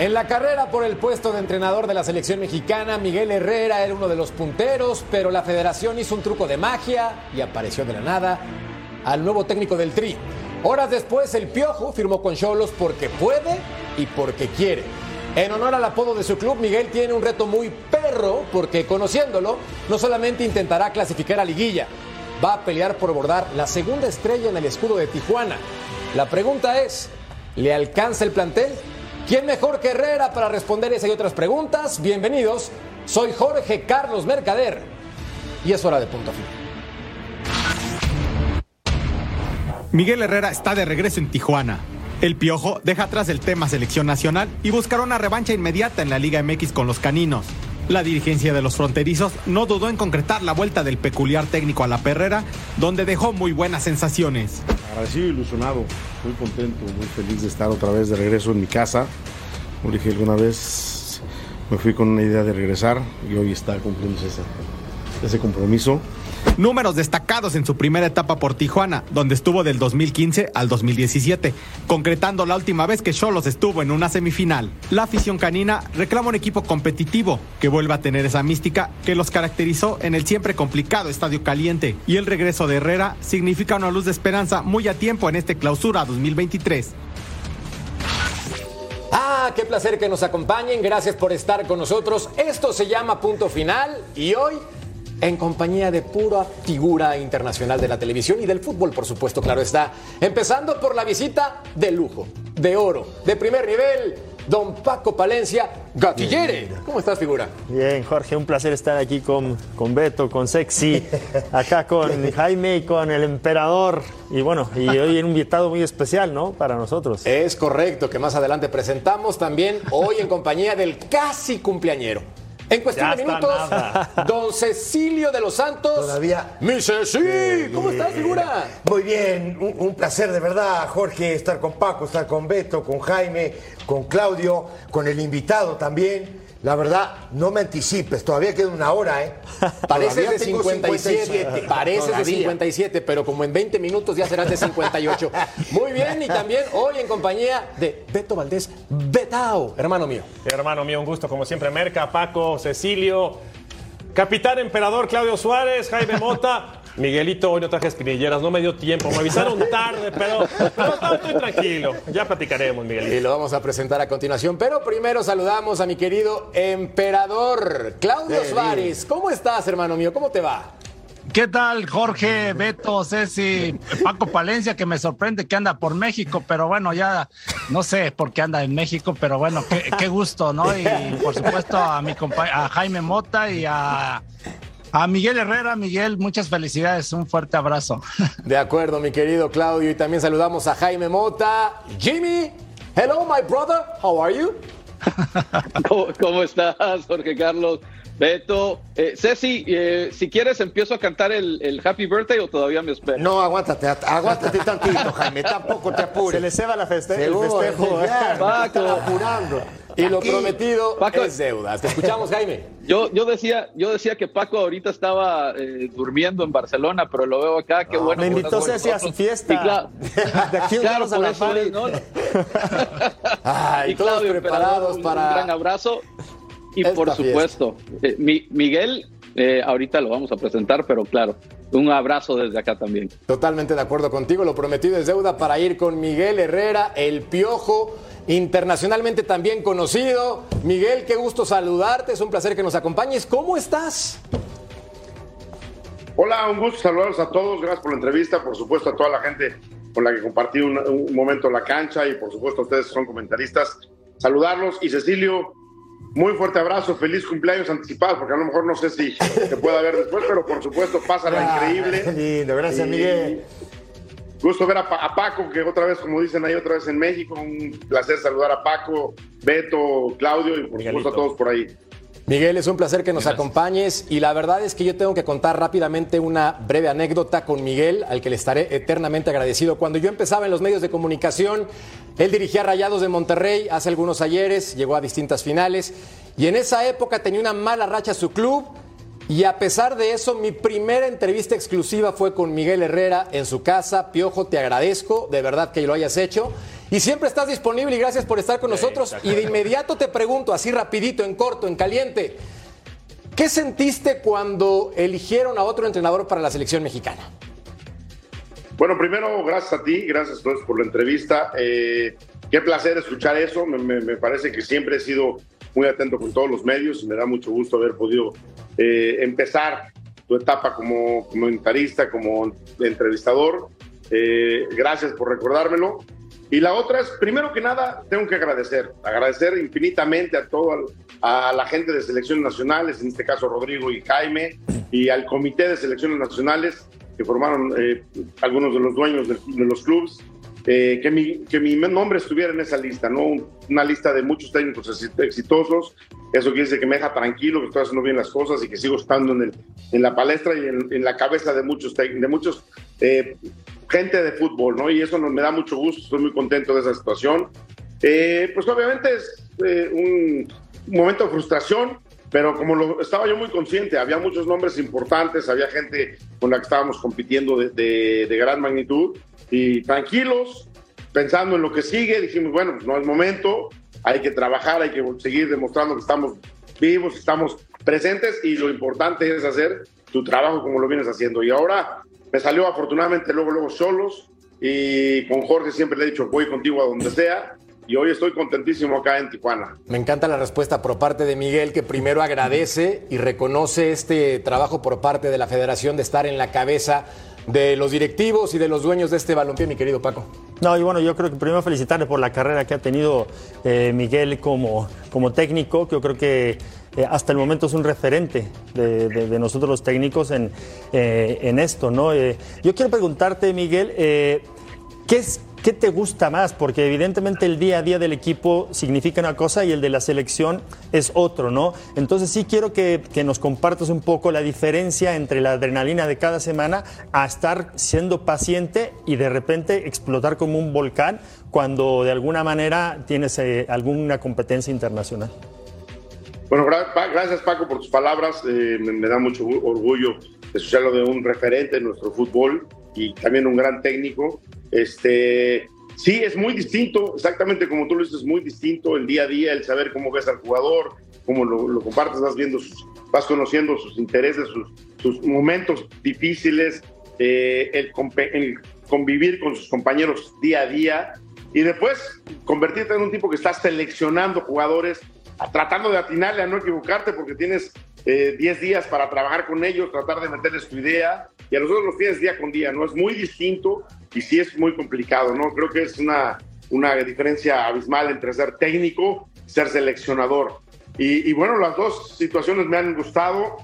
En la carrera por el puesto de entrenador de la selección mexicana, Miguel Herrera era uno de los punteros, pero la federación hizo un truco de magia y apareció de la nada al nuevo técnico del Tri. Horas después, el Piojo firmó con Cholos porque puede y porque quiere. En honor al apodo de su club, Miguel tiene un reto muy perro porque conociéndolo, no solamente intentará clasificar a liguilla, va a pelear por bordar la segunda estrella en el escudo de Tijuana. La pregunta es, ¿le alcanza el plantel? ¿Quién mejor que Herrera para responder esa y otras preguntas? Bienvenidos, soy Jorge Carlos Mercader y es hora de punto final. Miguel Herrera está de regreso en Tijuana. El Piojo deja atrás el tema selección nacional y buscará una revancha inmediata en la Liga MX con los caninos. La dirigencia de los fronterizos no dudó en concretar la vuelta del peculiar técnico a la perrera, donde dejó muy buenas sensaciones. Agradecido, ilusionado, muy contento, muy feliz de estar otra vez de regreso en mi casa. Como dije alguna vez, me fui con una idea de regresar y hoy está cumpliéndose ese, ese compromiso. Números destacados en su primera etapa por Tijuana, donde estuvo del 2015 al 2017, concretando la última vez que Cholos estuvo en una semifinal. La afición canina reclama un equipo competitivo que vuelva a tener esa mística que los caracterizó en el siempre complicado Estadio Caliente. Y el regreso de Herrera significa una luz de esperanza muy a tiempo en este clausura 2023. Ah, qué placer que nos acompañen. Gracias por estar con nosotros. Esto se llama Punto Final y hoy en compañía de pura figura internacional de la televisión y del fútbol, por supuesto, claro está. Empezando por la visita de lujo, de oro, de primer nivel, don Paco Palencia Gatillere. ¿Cómo estás, figura? Bien, Jorge, un placer estar aquí con, con Beto, con Sexy, acá con Jaime y con el emperador. Y bueno, y hoy en un invitado muy especial, ¿no? Para nosotros. Es correcto, que más adelante presentamos también hoy en compañía del casi cumpleañero. En cuestión Ya de minutos, nada. don Cecilio de los Santos. Todavía. Mi Ceci, ¿cómo estás, figura? Muy bien, un, un placer de verdad, Jorge, estar con Paco, estar con Beto, con Jaime, con Claudio, con el invitado también. La verdad, no me anticipes, todavía queda una hora, ¿eh? Pareces Todavía de tengo 57, pareces de Todavía. 57, pero como en 20 minutos ya serás de 58. Muy bien, y también hoy en compañía de Beto Valdés Betao, hermano mío. Hermano mío, un gusto como siempre. Merca, Paco, Cecilio, Capitán Emperador Claudio Suárez, Jaime Mota. Miguelito, hoy no traje espinilleras, no me dio tiempo, me avisaron tarde, pero, pero no, estoy tranquilo. Ya platicaremos, Y Miguelito. lo vamos a presentar a continuación, pero primero saludamos a mi querido emperador Claudio Suárez. ¿Cómo estás, hermano mío? ¿Cómo te va? ¿Qué tal, Jorge, Beto, Ceci, Paco Palencia, que me sorprende que anda por México, pero bueno, ya no sé por qué anda en México, pero bueno, qué, qué gusto, ¿no? Y por supuesto a mi compa a Jaime Mota y a, a Miguel Herrera. Miguel, muchas felicidades, un fuerte abrazo. De acuerdo, mi querido Claudio. Y también saludamos a Jaime Mota. Jimmy, hello, my brother. How are you? ¿Cómo, cómo estás, Jorge Carlos? Beto, eh, Ceci, eh, si quieres empiezo a cantar el, el Happy Birthday o todavía me espero. No, aguántate, aguántate tantito, Jaime, tampoco te apures. Se le ceba la feste el Seguro, festejo. ya, Paco. apurando. Y lo Aquí, prometido Paco. es deuda. Te escuchamos, Jaime. Yo, yo, decía, yo decía que Paco ahorita estaba eh, durmiendo en Barcelona, pero lo veo acá, qué bueno. Me invitó Ceci a su fiesta. Y claro, De aquí nos claro, vamos a por la. Ay, y todos Claudio, preparados emperador, un para gran abrazo. Y esta por supuesto, eh, Mi- Miguel, eh, ahorita lo vamos a presentar, pero claro, un abrazo desde acá también. Totalmente de acuerdo contigo, lo prometido es deuda para ir con Miguel Herrera, el Piojo, internacionalmente también conocido. Miguel, qué gusto saludarte, es un placer que nos acompañes. ¿Cómo estás? Hola, un gusto saludarlos a todos. Gracias por la entrevista. Por supuesto, a toda la gente con la que compartí un, un momento en la cancha y por supuesto a ustedes que son comentaristas. Saludarlos. Y Cecilio, muy fuerte abrazo. Feliz cumpleaños anticipado, porque a lo mejor no sé si se pueda ver después, pero por supuesto, pásala Ah, increíble. lindo, gracias, Y Miguel. Gusto ver a, Pa- a Paco, que otra vez, como dicen ahí, otra vez en México. Un placer saludar a Paco, Beto, Claudio y por supuesto a todos por ahí. Miguel, es un placer que nos acompañes y la verdad es que yo tengo que contar rápidamente una breve anécdota con Miguel, al que le estaré eternamente agradecido. Cuando yo empezaba en los medios de comunicación, él dirigía Rayados de Monterrey hace algunos ayeres, llegó a distintas finales y en esa época tenía una mala racha su club y a pesar de eso, mi primera entrevista exclusiva fue con Miguel Herrera en su casa. Piojo, te agradezco, de verdad que lo hayas hecho. Y siempre estás disponible y gracias por estar con nosotros. Y de inmediato te pregunto, así rapidito, en corto, en caliente, ¿qué sentiste cuando eligieron a otro entrenador para la selección mexicana? Bueno, primero, gracias a ti, gracias a todos por la entrevista. Eh, qué placer escuchar eso. Me, me- me parece que siempre he sido muy atento con todos los medios y me da mucho gusto haber podido eh, empezar tu etapa como comentarista, como entrevistador. Eh, gracias por recordármelo. Y la otra es, primero que nada, tengo que agradecer, agradecer infinitamente a toda a la gente de selecciones nacionales, en este caso Rodrigo y Jaime, y al comité de selecciones nacionales que formaron eh, algunos de los dueños de, de los clubes, eh, que, mi, que mi nombre estuviera en esa lista, ¿no? Una lista de muchos técnicos exi- exitosos. Eso quiere decir que me deja tranquilo, que estoy haciendo bien las cosas y que sigo estando en, el, en la palestra y en, en la cabeza de muchos, de muchos eh, gente de fútbol, ¿no? Y eso me da mucho gusto, estoy muy contento de esa situación. Eh, pues obviamente es eh, un, momento de frustración, pero como estaba yo muy consciente, había muchos nombres importantes, había gente con la que estábamos compitiendo de gran magnitud y tranquilos, pensando en lo que sigue, dijimos, bueno, pues no es momento, hay que trabajar, hay que seguir demostrando que estamos vivos, estamos presentes y lo importante es hacer tu trabajo como lo vienes haciendo. Y ahora me salió afortunadamente luego, luego solos y con Jorge siempre le he dicho, voy contigo a donde sea y hoy estoy contentísimo acá en Tijuana. Me encanta la respuesta por parte de Miguel, que primero agradece y reconoce este trabajo por parte de la federación de estar en la cabeza de los directivos y de los dueños de este balompié, mi querido Paco. No, y bueno, yo creo que primero felicitarle por la carrera que ha tenido eh, Miguel como, como técnico, que yo creo que eh, hasta el momento es un referente de, nosotros los técnicos en, eh, en esto, ¿no? Eh, yo quiero preguntarte, Miguel, ¿qué es, ¿Qué te gusta más? Porque evidentemente el día a día del equipo significa una cosa y el de la selección es otro, ¿no? Entonces sí quiero que, que nos compartas un poco la diferencia entre la adrenalina de cada semana a estar siendo paciente y de repente explotar como un volcán cuando de alguna manera tienes alguna competencia internacional. Bueno, gracias Paco por tus palabras. Eh, me, da mucho gu- orgullo escucharlo de un referente en nuestro fútbol y también un gran técnico. Este, sí, es muy distinto, exactamente como tú lo dices, es muy distinto el día a día, el saber cómo ves al jugador, cómo lo, lo compartes, vas viendo, sus, vas conociendo sus intereses, sus, momentos difíciles, eh, el, convivir con sus compañeros día a día y después convertirte en un tipo que está seleccionando jugadores tratando de atinarle a no equivocarte porque tienes eh, 10 días para trabajar con ellos, tratar de meterles tu idea y a nosotros los tienes día con día, ¿no? Es muy distinto y sí es muy complicado, ¿no? Creo que es una, una diferencia abismal entre ser técnico y ser seleccionador. Y bueno, las dos situaciones me han gustado,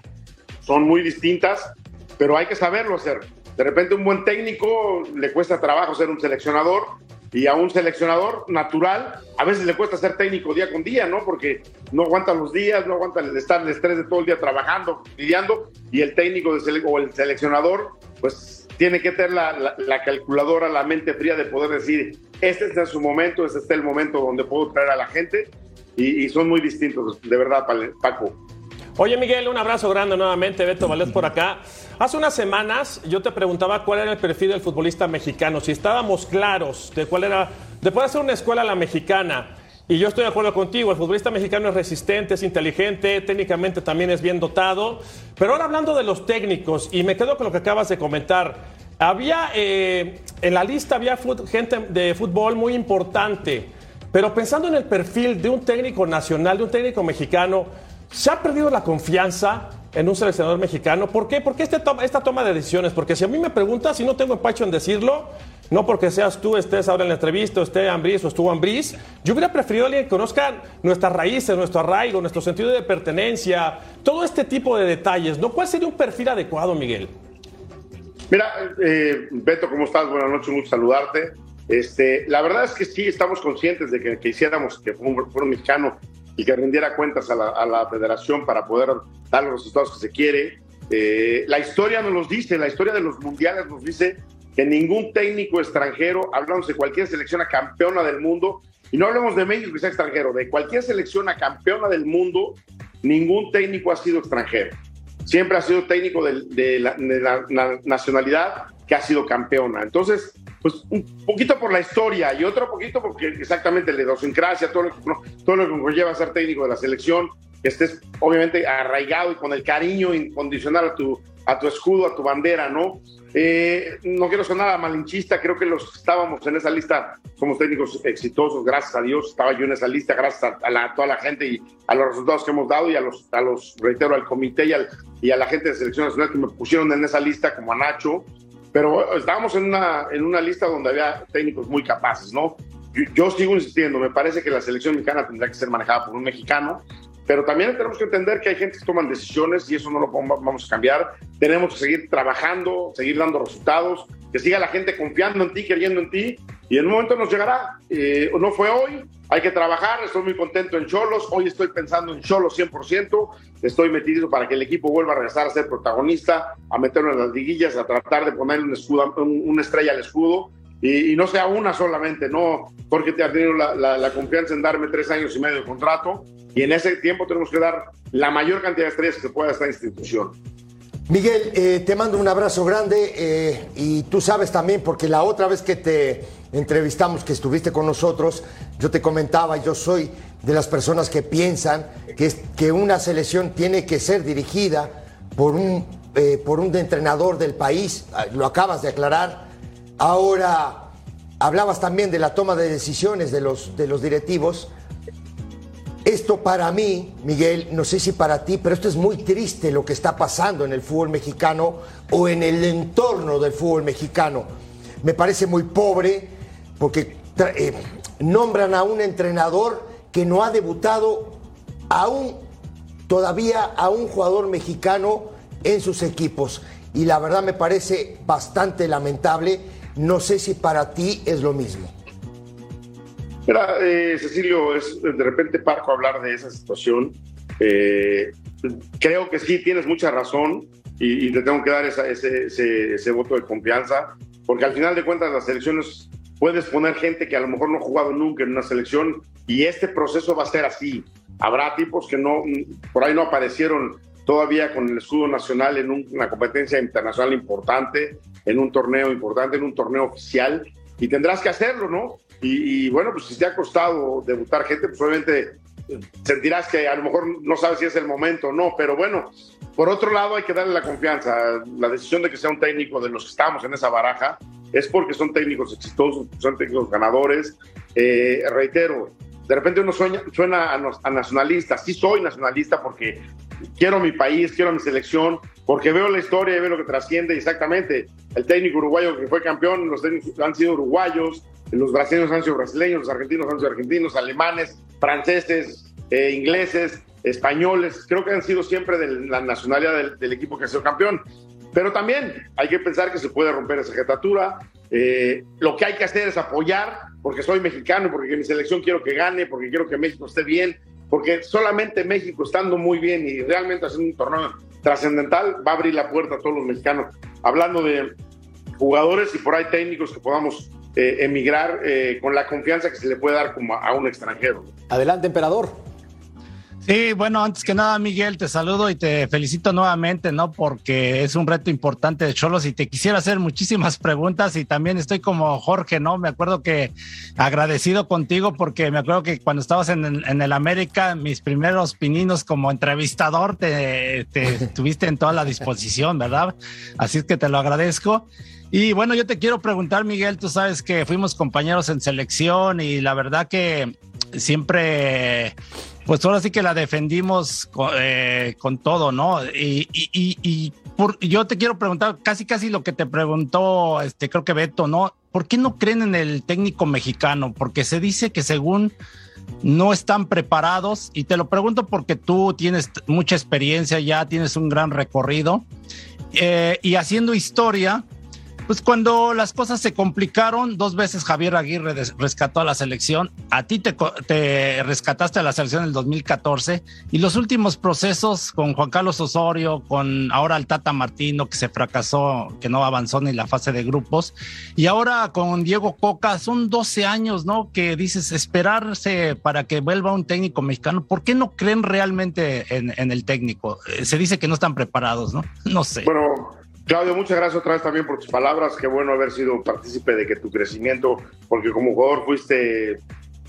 son muy distintas, pero hay que saberlo hacer. De repente un buen técnico le cuesta trabajo ser un seleccionador y a un seleccionador natural a veces le cuesta ser técnico día con día, ¿no? Porque no aguanta los días, no aguanta el estar el estrés de todo el día trabajando, lidiando y el técnico o el seleccionador pues tiene que tener la, la- la calculadora, la mente fría de poder decir, este está su momento, este está el momento donde puedo traer a la gente y, son muy distintos, de verdad, Paco. Oye, Miguel, un abrazo grande nuevamente. Beto Valdés por acá. Hace unas semanas yo te preguntaba cuál era el perfil del futbolista mexicano, si estábamos claros de cuál era, de poder hacer una escuela a la mexicana. Y yo estoy de acuerdo contigo, el futbolista mexicano es resistente, es inteligente, técnicamente también es bien dotado. Pero ahora hablando de los técnicos, y me quedo con lo que acabas de comentar, había eh, en la lista había gente de fútbol muy importante, pero pensando en el perfil de un técnico nacional, de un técnico mexicano, ¿Se ha perdido la confianza? En un seleccionador mexicano. ¿Por qué? ¿Por qué este toma- esta toma de decisiones? Porque si a mí me preguntas, y no tengo empacho en decirlo, no porque seas tú, estés ahora en la entrevista, o esté o estuvo Ambriz, yo hubiera preferido a alguien que conozca nuestras raíces, nuestro arraigo, nuestro sentido de pertenencia, todo este tipo de detalles, ¿no? ¿Cuál sería un perfil adecuado, Miguel? Mira, eh, Beto, ¿cómo estás? Buenas noches, un gusto saludarte. Este, la verdad es que sí estamos conscientes de que, hiciéramos que un mexicano y que rindiera cuentas a la, a la federación para poder dar los resultados que se quiere. Eh, la historia nos los dice, la historia de los mundiales nos dice que ningún técnico extranjero, hablamos de cualquier selección a campeona del mundo, y no hablemos de México que sea extranjero, de cualquier selección a campeona del mundo, ningún técnico ha sido extranjero siempre ha sido técnico de, de la, de la na- nacionalidad que ha sido campeona. Entonces, pues un poquito por la historia y otro poquito porque exactamente la idiosincrasia, todo lo, que, todo lo que conlleva ser técnico de la selección, que estés obviamente arraigado y con el cariño incondicional a tu, a tu escudo, a tu bandera, ¿no? Eh, no quiero sonar a malinchista, creo que los estábamos en esa lista somos técnicos exitosos, gracias a Dios, estaba yo en esa lista, gracias a la- a toda la gente y a los resultados que hemos dado y a los, a los reitero, al comité y, al- y a la gente de selección nacional que me pusieron en esa lista, como a Nacho, pero estábamos en una, en una lista donde había técnicos muy capaces, ¿no? Yo, yo sigo insistiendo, me parece que la selección mexicana tendrá que ser manejada por un mexicano, pero también tenemos que entender que hay gente que toman decisiones y eso no lo vamos a cambiar. Tenemos que seguir trabajando, seguir dando resultados, que siga la gente confiando en ti, creyendo en ti y en un momento nos llegará. Eh, no fue hoy, hay que trabajar, estoy muy contento en Cholos, hoy estoy pensando en Cholos 100%, estoy metido para que el equipo vuelva a regresar a ser protagonista, a meterlo en las liguillas, a tratar de poner un escudo, un- una estrella al escudo y, no sea una solamente, no porque te ha tenido la, confianza en darme tres años y medio de contrato y en ese tiempo tenemos que dar la mayor cantidad de estrellas que pueda esta institución. Miguel, eh, te mando un abrazo grande eh, y tú sabes también, porque la otra vez que te entrevistamos, que estuviste con nosotros, yo te comentaba, yo soy de las personas que piensan que, que una selección tiene que ser dirigida por un, eh, por un entrenador del país, Ah, lo acabas de aclarar. Ahora, hablabas también de la toma de decisiones de los, de los directivos. Esto para mí, Miguel, no sé si para ti, pero esto es muy triste lo que está pasando en el fútbol mexicano o en el entorno del fútbol mexicano. Me parece muy pobre porque eh, nombran a un entrenador que no ha debutado aún todavía a un jugador mexicano en sus equipos. Y la verdad me parece bastante lamentable. No sé si para ti es lo mismo. Mira, eh, Cecilio, es de repente parco hablar de esa situación. Eh, creo que sí, tienes mucha razón y, te tengo que dar ese, ese- ese voto de confianza, porque al final de cuentas las selecciones puedes poner gente que a lo mejor no ha jugado nunca en una selección y este proceso va a ser así. Habrá tipos que no, por ahí no aparecieron todavía con el escudo nacional en un- una competencia internacional importante, en un torneo importante, en un torneo oficial, y tendrás que hacerlo, ¿no? Y, y bueno, pues si te ha costado debutar gente, pues obviamente sentirás que a lo mejor no sabes si es el momento o no, pero bueno, por otro lado hay que darle la confianza. La decisión de que sea un técnico de los que estamos en esa baraja es porque son técnicos exitosos, son técnicos ganadores. Eh, reitero, de repente uno sueña- suena a, nacionalista, sí soy nacionalista porque quiero mi país, quiero mi selección, porque veo la historia y veo lo que trasciende exactamente. El técnico uruguayo que fue campeón, los técnicos han sido uruguayos, los brasileños han sido brasileños, los argentinos han sido argentinos, alemanes, franceses, eh, ingleses, españoles, creo que han sido siempre de la nacionalidad del, del equipo que ha sido campeón. Pero también hay que pensar que se puede romper esa jetatura. Eh, lo que hay que hacer es apoyar, porque soy mexicano, porque mi selección quiero que gane, porque quiero que México esté bien, porque solamente México estando muy bien y realmente haciendo un torneo trascendental va a abrir la puerta a todos los mexicanos. Hablando de jugadores y por ahí técnicos que podamos eh, emigrar eh, con la confianza que se le puede dar a un extranjero. Adelante, emperador. Sí, bueno, antes que nada, Miguel, te saludo y te felicito nuevamente, ¿no? Porque es un reto importante de Cholos y te quisiera hacer muchísimas preguntas y también estoy como Jorge, ¿no? Me acuerdo que agradecido contigo porque me acuerdo que cuando estabas en, en el América, mis primeros pininos como entrevistador te, te tuviste en toda la disposición, ¿verdad? Así es que te lo agradezco. Y bueno, yo te quiero preguntar, Miguel, tú sabes que fuimos compañeros en selección y la verdad que siempre Pues ahora sí que la defendimos con, eh, con todo, ¿no? Y, yo te quiero preguntar casi casi lo que te preguntó, este, creo que Beto, ¿no? ¿Por qué no creen en el técnico mexicano? Porque se dice que según no están preparados y te lo pregunto porque tú tienes mucha experiencia ya, tienes un gran recorrido eh, y haciendo historia, pues cuando las cosas se complicaron, dos veces Javier Aguirre rescató a la selección, a ti te, te, rescataste a la selección en el 2014 y los últimos procesos con Juan Carlos Osorio, con ahora el Tata Martino que se fracasó, que no avanzó ni la fase de grupos y ahora con Diego Coca, son 12 años, ¿no? Que dices esperarse para que vuelva un técnico mexicano, ¿por qué no creen realmente en, en el técnico? Eh, se dice que no están preparados, ¿no? No sé. Bueno, Claudio, muchas gracias otra vez también por tus palabras. Qué bueno haber sido partícipe de que tu crecimiento, porque como jugador fuiste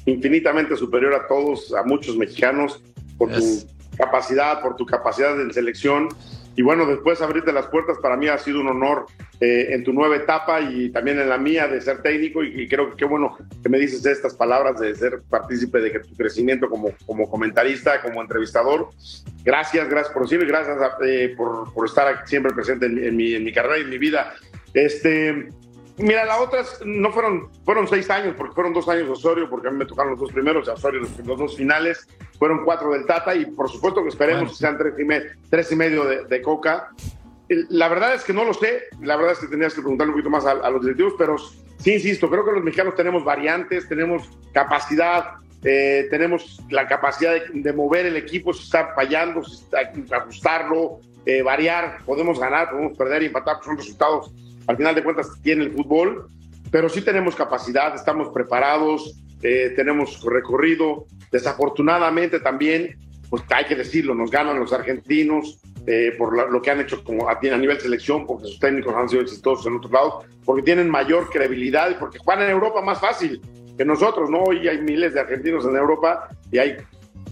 infinitamente superior a todos, a muchos mexicanos, por yes. tu capacidad, por tu capacidad en selección. Y bueno, después abrirte las puertas para mí ha sido un honor eh, en tu nueva etapa y también en la mía de ser técnico. Y, creo que qué bueno que me dices estas palabras de ser partícipe de tu crecimiento como, como comentarista, como entrevistador. Gracias, gracias por y gracias eh, por, por, estar siempre presente en, en, mi, en mi carrera y en mi vida. Este, Mira, las otras no fueron, fueron seis años, porque fueron dos años de Osorio, porque a mí me tocaron los dos primeros, Osorio los, los dos finales, fueron cuatro del Tata, y por supuesto que esperemos bueno. que sean tres y, me, tres y medio de, de, Coca. La verdad es que no lo sé, la verdad es que tenías que preguntarle un poquito más a, a los directivos, pero sí, insisto, creo que los mexicanos tenemos variantes, tenemos capacidad, eh, tenemos la capacidad de, de, mover el equipo si está fallando, si está, ajustarlo, eh, variar, podemos ganar, podemos perder y empatar, pues son resultados al final de cuentas tiene el fútbol, pero sí tenemos capacidad, estamos preparados, eh, tenemos recorrido. Desafortunadamente también, pues hay que decirlo, nos ganan los argentinos eh, por lo que han hecho como a, a, nivel selección, porque sus técnicos han sido exitosos en otros lados, porque tienen mayor credibilidad y porque juegan en Europa más fácil que nosotros, ¿no? Hoy hay miles de argentinos en Europa y hay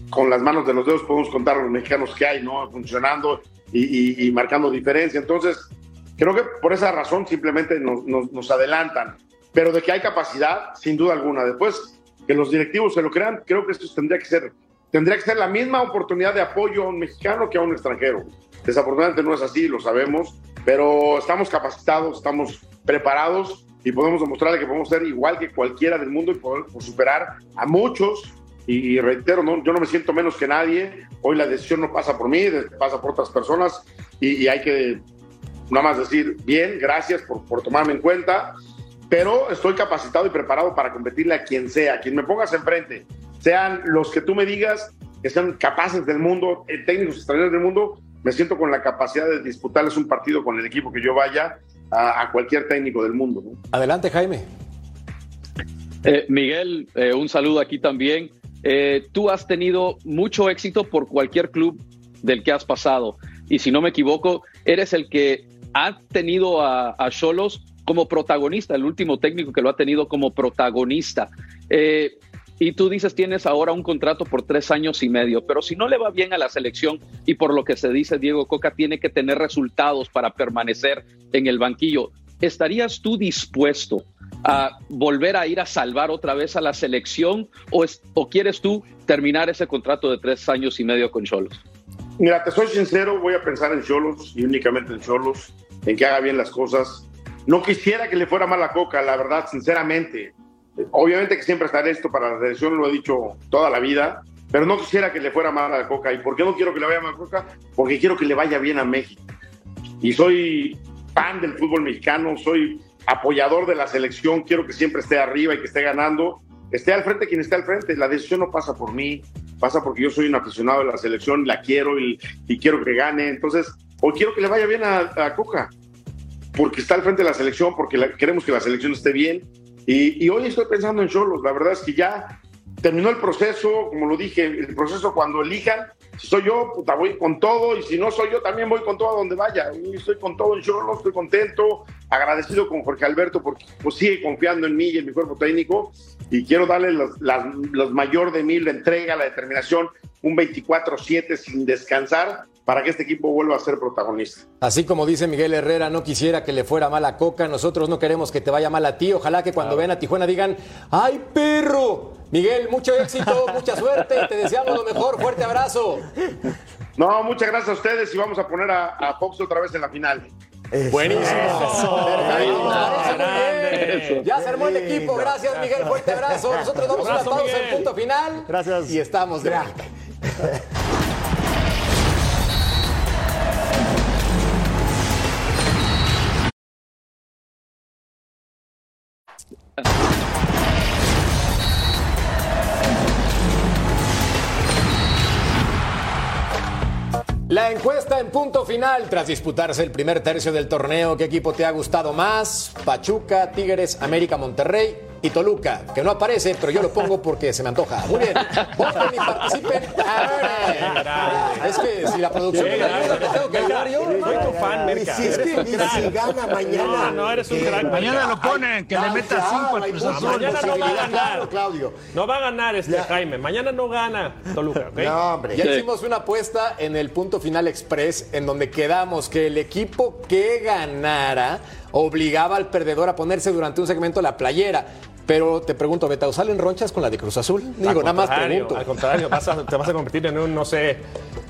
con las manos de los dedos podemos contar a los mexicanos que hay, ¿no? Funcionando y, y marcando diferencia. Entonces, Creo que por esa razón simplemente nos, nos, nos, adelantan, pero de que hay capacidad, sin duda alguna. Después, que los directivos se lo crean, creo que esto tendría que ser, tendría que ser la misma oportunidad de apoyo a un mexicano que a un extranjero. Desafortunadamente no es así, lo sabemos, pero estamos capacitados, estamos preparados y podemos demostrarle que podemos ser igual que cualquiera del mundo y poder superar a muchos. Y, y reitero, no, yo no me siento menos que nadie. Hoy la decisión no pasa por mí, pasa por otras personas y, y hay que nada más decir, bien, gracias por, por, tomarme en cuenta, pero estoy capacitado y preparado para competirle a quien sea, a quien me pongas enfrente, sean los que tú me digas que sean capaces del mundo, eh, técnicos extranjeros del mundo, me siento con la capacidad de disputarles un partido con el equipo que yo vaya a, a cualquier técnico del mundo. ¿no? Adelante, Jaime. Eh, Miguel, eh, un saludo aquí también. Eh, tú has tenido mucho éxito por cualquier club del que has pasado. Y si no me equivoco, eres el que ha tenido a Cholos como protagonista, el último técnico que lo ha tenido como protagonista. Eh, y tú dices, tienes ahora un contrato por tres años y medio, pero si no le va bien a la selección y por lo que se dice, Diego Coca tiene que tener resultados para permanecer en el banquillo, ¿estarías tú dispuesto a volver a ir a salvar otra vez a la selección o quieres tú terminar ese contrato de tres años y medio con Cholos? Mira, te soy sincero, voy a pensar en Cholos y únicamente en Cholos, en que haga bien las cosas. No quisiera que le fuera mal a Coca, la verdad, sinceramente. Obviamente que siempre estaré esto para la selección, lo he dicho toda la vida, pero no quisiera que le fuera mal a Coca. ¿Y por qué no quiero que le vaya mal a Coca? Porque quiero que le vaya bien a México. Y soy fan del fútbol mexicano, soy apoyador de la selección, quiero que siempre esté arriba y que esté ganando. Esté al frente quien esté al frente, la decisión no pasa por mí, pasa porque yo soy un aficionado de la selección, la quiero y, y quiero que gane. Entonces, hoy quiero que le vaya bien a, a Coca, porque está al frente de la selección, porque la, queremos que la selección esté bien. Y, y hoy estoy pensando en Cholos, la verdad es que ya terminó el proceso, como lo dije, el proceso cuando elijan, si soy yo, puta, voy con todo, y si no soy yo, también voy con todo a donde vaya. Estoy con todo en Cholos, estoy contento, agradecido con Jorge Alberto porque pues, sigue confiando en mí y en mi cuerpo técnico, y quiero darle los, las, los mayor de mí, la entrega, la determinación, un 24-7 sin descansar, para que este equipo vuelva a ser protagonista. Así como dice Miguel Herrera, no quisiera que le fuera mal a Coca, nosotros no queremos que te vaya mal a ti. Ojalá que cuando vean a Tijuana digan, ¡ay, perro! Miguel, mucho éxito, mucha suerte, te deseamos lo mejor, fuerte abrazo. No, muchas gracias a ustedes y vamos a poner a, a Fox otra vez en la final. Buenísimo. Muy bien. Eso. Ya se armó el equipo. Gracias, Miguel. Fuerte abrazo. Nosotros damos Abrazo, una pausa Miguel. en punto final. Gracias. Y estamos de vuelta. La encuesta en punto final tras disputarse el primer tercio del torneo. ¿Qué equipo te ha gustado más? Pachuca, Tigres, América, Monterrey y Toluca, que no aparece, pero yo lo pongo porque se me antoja. Muy bien, voten y participen. Ah, es que si la producción me ayuda, ¿me tengo que ayudar yo? Soy tu fan, Merca. si es que ni si gana mañana. No, no, eres un eh, crack. Mañana lo ponen, que le meta claro, cinco al hay Cruz. Mañana no va a ganar. Claudio. No va a ganar este Ya. Jaime. Mañana no gana Toluca, ¿ok? No, hombre. Ya Sí. hicimos una apuesta en el punto final express en donde quedamos que el equipo que ganara obligaba al perdedor a ponerse durante un segmento la playera. Pero te pregunto, Betao, ¿salen ronchas con la de Cruz Azul? Digo, nada más pregunto. Al contrario, vas a- te vas a convertir en un, no sé.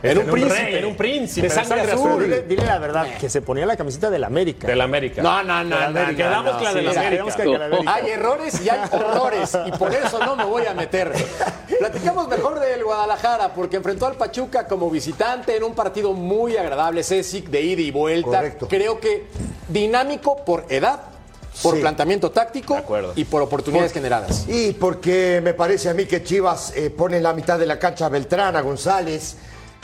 En un príncipe. rey, en un príncipe. De sangre azul. Dile, dile la verdad, que se ponía la camiseta del América. Del América. No, no, no, Quedamos no, que la del América. Que la América. Hay errores y hay horrores, y por eso no me voy a meter. Platicamos mejor del Guadalajara, porque enfrentó al Pachuca como visitante en un partido muy agradable, Césic, de ida y vuelta. Correcto. Creo que dinámico por edad, por Sí. planteamiento táctico y por oportunidades generadas. Y porque me parece a mí que Chivas eh, pone en la mitad de la cancha a Beltrán, a González,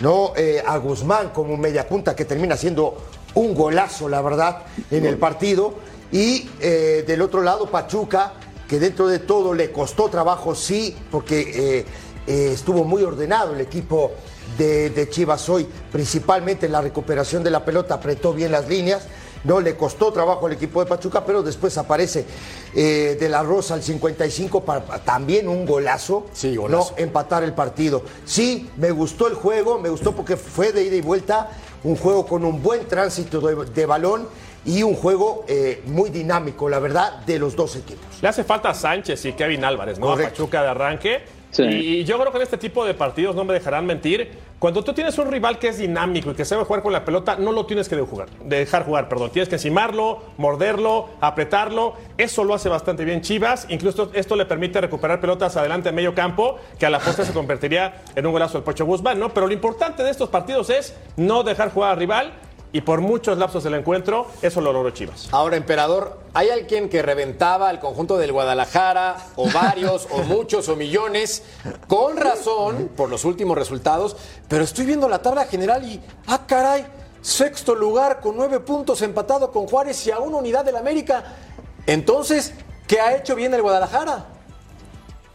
¿no? Eh, a Guzmán como media punta que termina siendo un golazo, la verdad, en el partido. Y eh, del otro lado, Pachuca, que dentro de todo le costó trabajo, sí, porque eh, estuvo muy ordenado el equipo de, de Chivas hoy, principalmente en la recuperación de la pelota, apretó bien las líneas. No le costó trabajo al equipo de Pachuca, pero después aparece eh, De La Rosa al 55 para, para también un golazo. Sí, golazo. No empatar el partido. Sí, me gustó el juego, me gustó porque fue de ida y vuelta, un juego con un buen tránsito de, de balón y un juego eh, muy dinámico, la verdad, de los dos equipos. Le hace falta a Sánchez y Kevin Álvarez, ¿no? A. Pachuca de arranque. Y yo creo que en este tipo de partidos no me dejarán mentir. Cuando tú tienes un rival que es dinámico y que sabe jugar con la pelota, no lo tienes que jugar, dejar jugar, perdón. Tienes que encimarlo, morderlo, apretarlo. Eso lo hace bastante bien Chivas. Incluso esto le permite recuperar pelotas adelante en medio campo, que a la postre se convertiría en un golazo del Pocho Guzmán, ¿no? Pero lo importante de estos partidos es no dejar jugar al rival. Y por muchos lapsos del encuentro, eso lo logró Chivas. Ahora, emperador, ¿hay alguien que reventaba al conjunto del Guadalajara, o varios, o muchos, o millones, con razón por los últimos resultados? Pero estoy viendo la tabla general y, ah, caray, sexto lugar con nueve puntos empatado con Juárez y a una unidad del América. Entonces, ¿qué ha hecho bien el Guadalajara?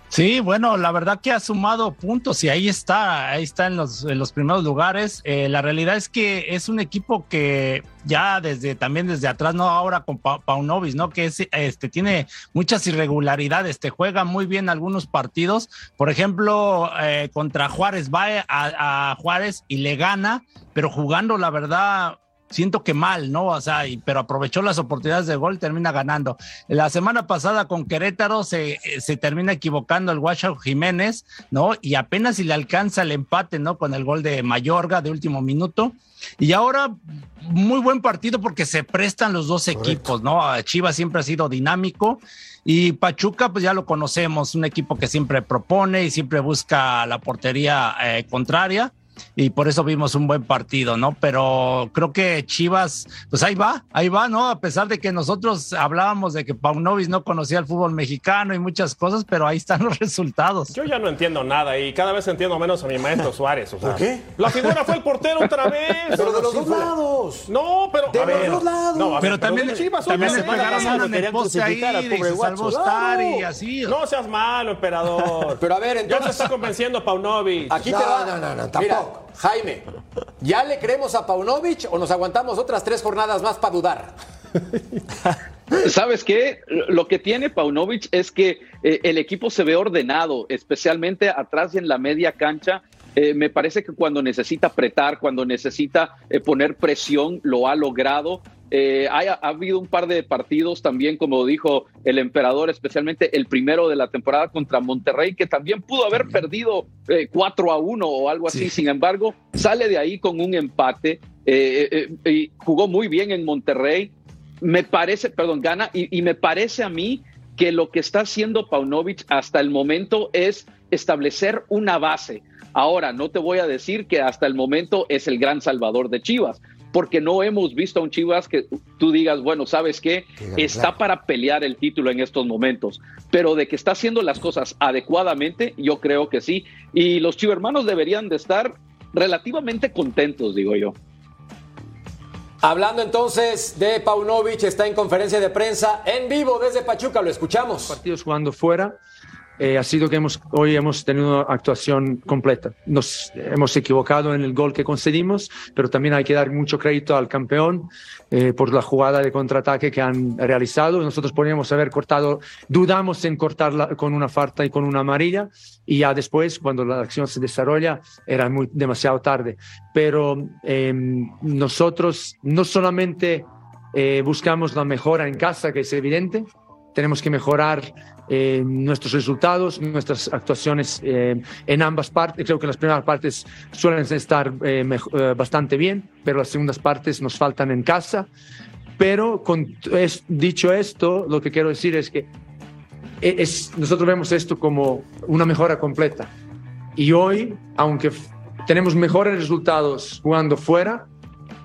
Sí, bueno, la verdad que ha sumado puntos y ahí está, ahí está en los, primeros lugares. Eh, la realidad es que es un equipo que ya desde también desde atrás, no ahora con pa Paunovis, ¿no? Que es, este tiene muchas irregularidades, te juega muy bien algunos partidos. Por ejemplo, eh, contra Juárez va a, a Juárez y le gana, pero jugando, la verdad, siento que mal, ¿no? O sea, y- pero aprovechó las oportunidades de gol, termina ganando. La semana pasada con Querétaro se, eh, se termina equivocando el Guacho Jiménez, ¿no? Y apenas si le alcanza el empate, ¿no? Con el gol de Mayorga de último minuto. Y ahora, muy buen partido porque se prestan los dos equipos, ¿no? Chivas siempre ha sido dinámico y Pachuca, pues ya lo conocemos, un equipo que siempre propone y siempre busca la portería eh, contraria y por eso vimos un buen partido, ¿no? Pero creo que Chivas, pues ahí va, ahí va, ¿no? A pesar de que nosotros hablábamos de que Paunovis no conocía el fútbol mexicano y muchas cosas, pero ahí están los resultados. Yo ya no entiendo nada y cada vez entiendo menos a mi maestro Suárez. O sea, ¿Por qué? La figura fue el portero otra vez. Pero de los sí dos fue. lados. No, pero. De a ver. los dos lados. No, a ver, Pero también, de Chivas, también se una en el poste ahí y pobre se salvó estar y Claro. así. No seas malo, emperador. Pero a ver, Ya se entonces- está convenciendo Paunovic. Aquí No, te va. no, no, no, Mira, Jaime, ¿ya le creemos a Paunovic o nos aguantamos otras tres jornadas más para dudar? ¿Sabes qué? Lo que tiene Paunovic es que eh, el equipo se ve ordenado, especialmente atrás y en la media cancha. Eh, me parece que cuando necesita apretar, cuando necesita eh, poner presión, lo ha logrado. Eh, ha, ha, habido un par de partidos también, como dijo el emperador, especialmente el primero de la temporada contra Monterrey, que también pudo haber perdido eh, 4 a 1 o algo así. Sí. Sin embargo, sale de ahí con un empate. Eh, y jugó muy bien en Monterrey. Me parece, perdón, gana, y, y me parece a mí que lo que está haciendo Paunovic hasta el momento es establecer una base. Ahora, no te voy a decir que hasta el momento es el gran salvador de Chivas, porque no hemos visto a un Chivas que tú digas, bueno, ¿sabes qué? Está para pelear el título en estos momentos, pero de que está haciendo las cosas adecuadamente, yo creo que sí. Y los chivermanos deberían de estar relativamente contentos, digo yo. Hablando entonces de Paunovic, está en conferencia de prensa en vivo desde Pachuca, lo escuchamos. Partidos jugando fuera, eh, ha sido que hemos, hoy hemos tenido una actuación completa. Nos hemos equivocado en el gol que concedimos, pero también hay que dar mucho crédito al campeón eh, por la jugada de contraataque que han realizado. Nosotros podríamos haber cortado, dudamos en cortarla con una falta y con una amarilla, y ya después, cuando la acción se desarrolla, era muy, demasiado tarde. Pero eh, nosotros no solamente eh, buscamos la mejora en casa, que es evidente, tenemos que mejorar eh, nuestros resultados, nuestras actuaciones eh, en ambas partes. Creo que las primeras partes suelen estar eh, bastante bien, pero las segundas partes nos faltan en casa. Pero dicho esto, lo que quiero decir es que es, nosotros vemos esto como una mejora completa. Y hoy, aunque tenemos mejores resultados jugando fuera,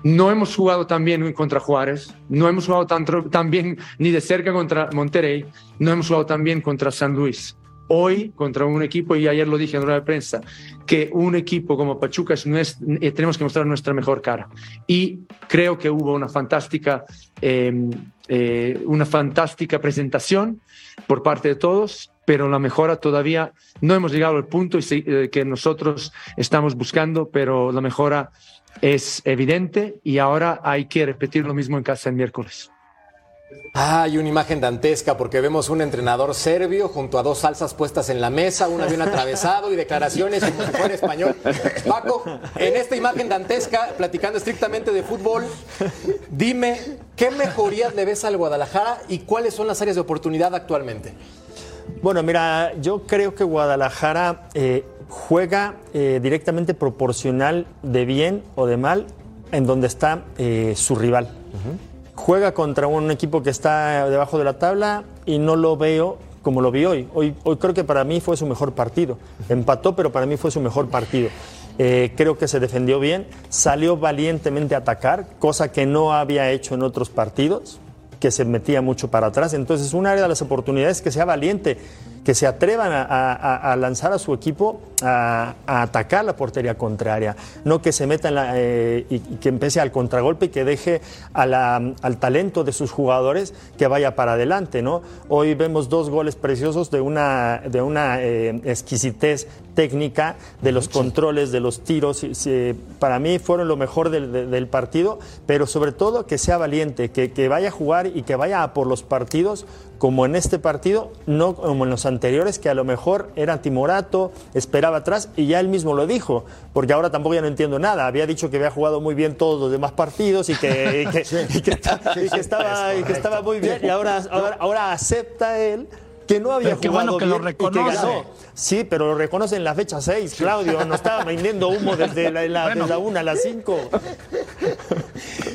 no hemos jugado tan bien contra Juárez, no hemos jugado tan, tan, ni de cerca contra Monterrey, no hemos jugado tan bien contra San Luis. Hoy, contra un equipo, y ayer lo dije en rueda prensa, que un equipo como Pachuca es eh, tenemos que mostrar nuestra mejor cara. Y creo que hubo una fantástica, eh, eh, una fantástica presentación por parte de todos, pero la mejora todavía no hemos llegado al punto que nosotros estamos buscando, pero la mejora es evidente y ahora hay que repetir lo mismo en casa el miércoles. Ah, hay una imagen dantesca porque vemos un entrenador serbio junto a dos salsas puestas en la mesa, un avión atravesado y declaraciones como si fuera español. Paco, en esta imagen dantesca, platicando estrictamente de fútbol, dime qué mejorías le ves al Guadalajara y cuáles son las áreas de oportunidad actualmente. Bueno, mira, yo creo que Guadalajara eh, juega eh, directamente proporcional de bien o de mal en donde está eh, su rival. Uh -huh. Juega contra un equipo que está debajo de la tabla y no lo veo como lo vi hoy. Hoy, hoy creo que para mí fue su mejor partido. Empató, pero para mí fue su mejor partido. Eh, creo que se defendió bien, salió valientemente a atacar, cosa que no había hecho en otros partidos, que se metía mucho para atrás. Entonces, una de las oportunidades que sea valiente que se atrevan a, a, a lanzar a su equipo a, a, atacar la portería contraria, no que se metan eh, y, y, que empiece al contragolpe y que deje la, al talento de sus jugadores que vaya para adelante. ¿no? Hoy vemos dos goles preciosos de una, de una eh, exquisitez técnica, de los controles, de los tiros. para mí fueron lo mejor del, del, partido, pero sobre todo que sea valiente, que, que vaya a jugar y que vaya a por los partidos como en este partido, no como en los anteriores, que a lo mejor era timorato, esperaba atrás y ya él mismo lo dijo, porque ahora tampoco ya no entiendo nada. Había dicho que había jugado muy bien todos los demás partidos y que, y que, sí. y que, y que estaba, y que estaba muy bien y ahora, ahora, ahora acepta él que no había pero qué jugado bueno que bien lo reconoce. Y que ganó. Sí, pero lo reconoce en la fecha 6, Claudio. No estaba vendiendo humo desde la, la, bueno. de la 1 a la 5.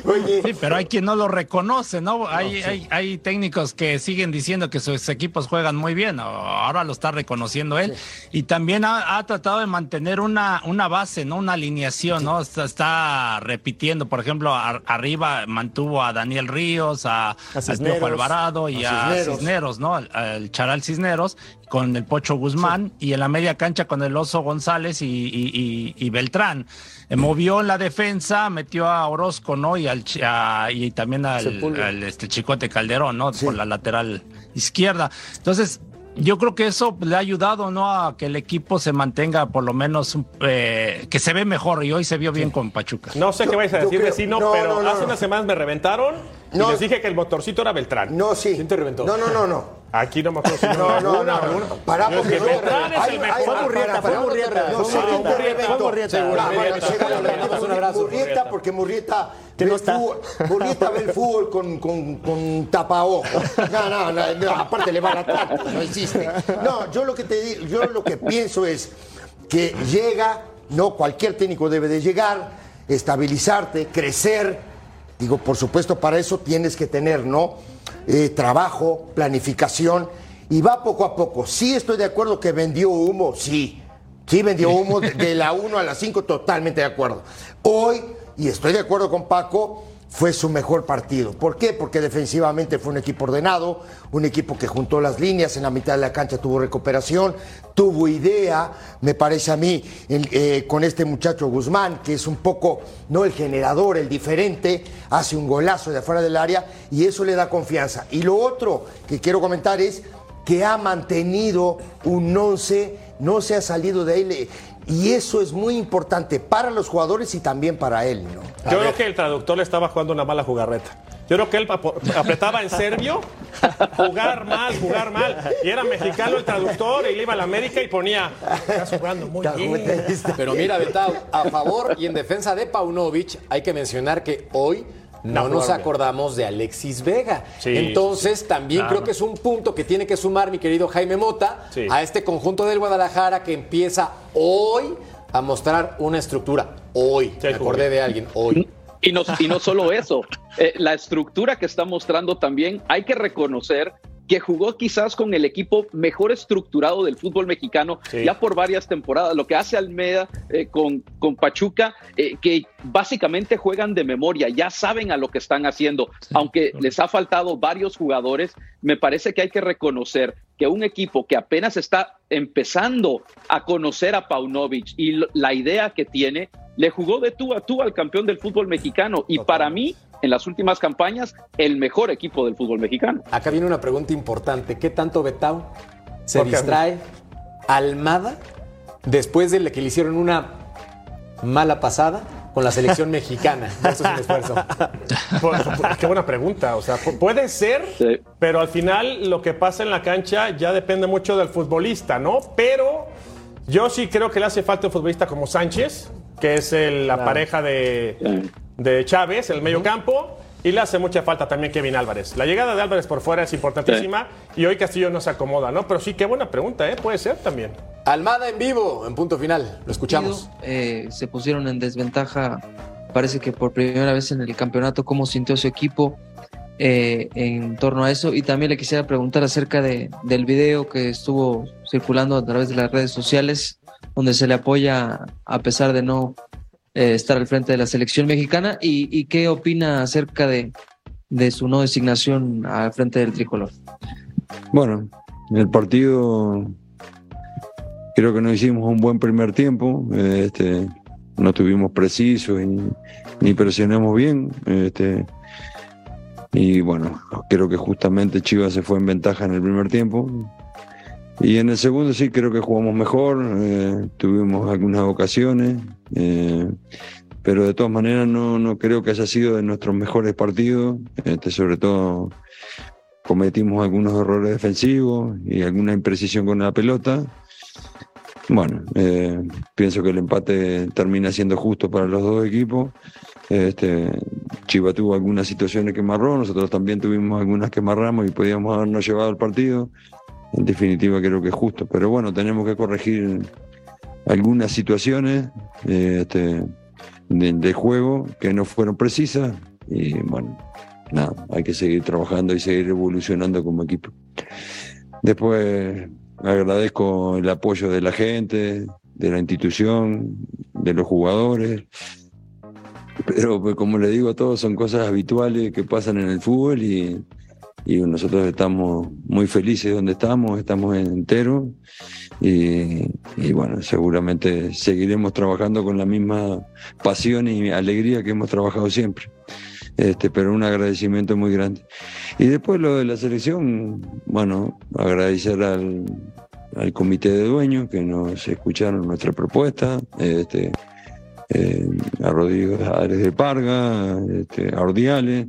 Oye. Sí, pero hay quien no lo reconoce, ¿no? Hay, no, sí. hay, hay, técnicos que siguen diciendo que sus equipos juegan muy bien. Ahora lo está reconociendo él. Sí. Y también ha, ha, tratado de mantener una, una base, ¿no? Una alineación, ¿no? Está, está repitiendo, por ejemplo, a, arriba mantuvo a Daniel Ríos, a, a Alvarado y a Cisneros, Cisneros ¿no? Al, al Charal Cisneros con el Pocho Guzmán sí. y en la media cancha con el Oso González y, y, y, y Beltrán. Eh, movió la defensa, metió a Orozco, ¿no? Y, al, a, y también al, al, este Chicote Calderón, ¿no? Sí. Por la lateral izquierda. Entonces, yo creo que eso le ha ayudado no a que el equipo se mantenga por lo menos eh, que se ve mejor y hoy se vio bien sí. con Pachuca. No sé qué vais a decir vecino, no, pero no, no, hace unas semanas me reventaron y les dije que el motorcito era Beltrán. No, sí. ¿Quién te reventó? No, no, no, no. Aquí no me acuerdo si No, no, no, no. Pará, porque no- Beltrán es el mejor. fue Murrieta, fue Murrieta. No, Sí, sí, Murrieta. Murrieta. Fue Murrieta. Bueno, Murrieta. porque Murrieta Que ve no el está. fútbol, Murrieta ve el fútbol con, con, con tapaojos. No, no, no, no, aparte le van a tanto, no existe. No, yo lo que te digo, yo lo que pienso es que llega, no cualquier técnico debe de llegar, estabilizarte, crecer. Digo, por supuesto, para eso tienes que tener, ¿no? Eh, trabajo, planificación, y va poco a poco. Sí estoy de acuerdo que vendió humo, sí. Sí vendió humo de, de la 1 a la 5, totalmente de acuerdo. Hoy, y estoy de acuerdo con Paco, fue su mejor partido. ¿Por qué? Porque defensivamente fue un equipo ordenado, un equipo que juntó las líneas, en la mitad de la cancha tuvo recuperación, tuvo idea, me parece a mí, eh, con este muchacho Guzmán, que es un poco, no el generador, el diferente, hace un golazo de afuera del área y eso le da confianza. Y lo otro que quiero comentar es que ha mantenido un once, no se ha salido de él. Y eso es muy importante para los jugadores y también para él, ¿no? Yo creo que el traductor le estaba jugando una mala jugarreta. Yo creo que él apretaba en serbio, jugar mal, jugar mal. Y era mexicano el traductor y le iba a la América y ponía, estás jugando muy bien. Pero mira, Betao, a favor y en defensa de Paunovic, hay que mencionar que hoy no, No nos acordamos de Alexis Vega. Sí, Entonces, también claro. creo que es un punto que tiene que sumar mi querido Jaime Mota Sí. a este conjunto del Guadalajara que empieza hoy a mostrar una estructura. Hoy. Sí, Me acordé de alguien. Hoy. Y no, y no solo eso, eh, la estructura que está mostrando también, hay que reconocer que jugó quizás con el equipo mejor estructurado del fútbol mexicano Sí. ya por varias temporadas. Lo que hace Almeida eh, con, con Pachuca, eh, que básicamente juegan de memoria, ya saben a lo que están haciendo. Aunque les ha faltado varios jugadores, me parece que hay que reconocer que un equipo que apenas está empezando a conocer a Paunovic y la idea que tiene, le jugó de tú a tú al campeón del fútbol mexicano. Y para mí, en las últimas campañas, el mejor equipo del fútbol mexicano. Acá viene una pregunta importante. ¿Qué tanto Betao se ¿Por qué? distrae Almada después de que le hicieron una mala pasada con la selección mexicana? Eso es un esfuerzo. Pues, qué buena pregunta. O sea, pu- puede ser, Sí. pero al final lo que pasa en la cancha ya depende mucho del futbolista, ¿no? Pero yo sí creo que le hace falta un futbolista como Sánchez, que es el- la pareja de, de Chávez, el medio campo. Y le hace mucha falta también Kevin Álvarez. La llegada de Álvarez por fuera es importantísima y hoy Castillo no se acomoda, ¿no? Pero sí, qué buena pregunta, ¿eh? Puede ser también. Almada en vivo, en punto final. Lo escuchamos. eh, se pusieron en desventaja, parece que por primera vez en el campeonato, cómo sintió su equipo eh, en torno a eso. Y también le quisiera preguntar acerca de, del video que estuvo circulando a través de las redes sociales, donde se le apoya a pesar de no eh, estar al frente de la selección mexicana. ¿Y, y qué opina acerca de, su no designación al frente del tricolor? Bueno, el partido creo que no hicimos un buen primer tiempo, eh, este, no estuvimos precisos ni presionamos bien. Este, y bueno, creo que justamente Chivas se fue en ventaja en el primer tiempo. Y en el segundo sí creo que jugamos mejor, eh, tuvimos algunas ocasiones, eh, pero de todas maneras no, no creo que haya sido de nuestros mejores partidos, este, sobre todo cometimos algunos errores defensivos y alguna imprecisión con la pelota. Bueno, eh, pienso que el empate termina siendo justo para los dos equipos. Este, Chiva tuvo algunas situaciones que marró, nosotros también tuvimos algunas que marramos y podíamos habernos llevado el partido. En definitiva creo que es justo, pero bueno, tenemos que corregir algunas situaciones eh, este, de, de juego que no fueron precisas y bueno, nada, hay que seguir trabajando y seguir evolucionando como equipo. Después agradezco el apoyo de la gente, de la institución, de los jugadores. Pero pues, como le digo a todos, son cosas habituales que pasan en el fútbol y, y nosotros estamos muy felices donde estamos, estamos enteros y, bueno, seguramente seguiremos trabajando con la misma pasión y alegría que hemos trabajado siempre. Este, pero un agradecimiento muy grande. Y después lo de la selección, bueno, agradecer al, al comité de dueños que nos escucharon nuestra propuesta, este, eh, a Rodrigo Ares de Parga, este, a Ordiales,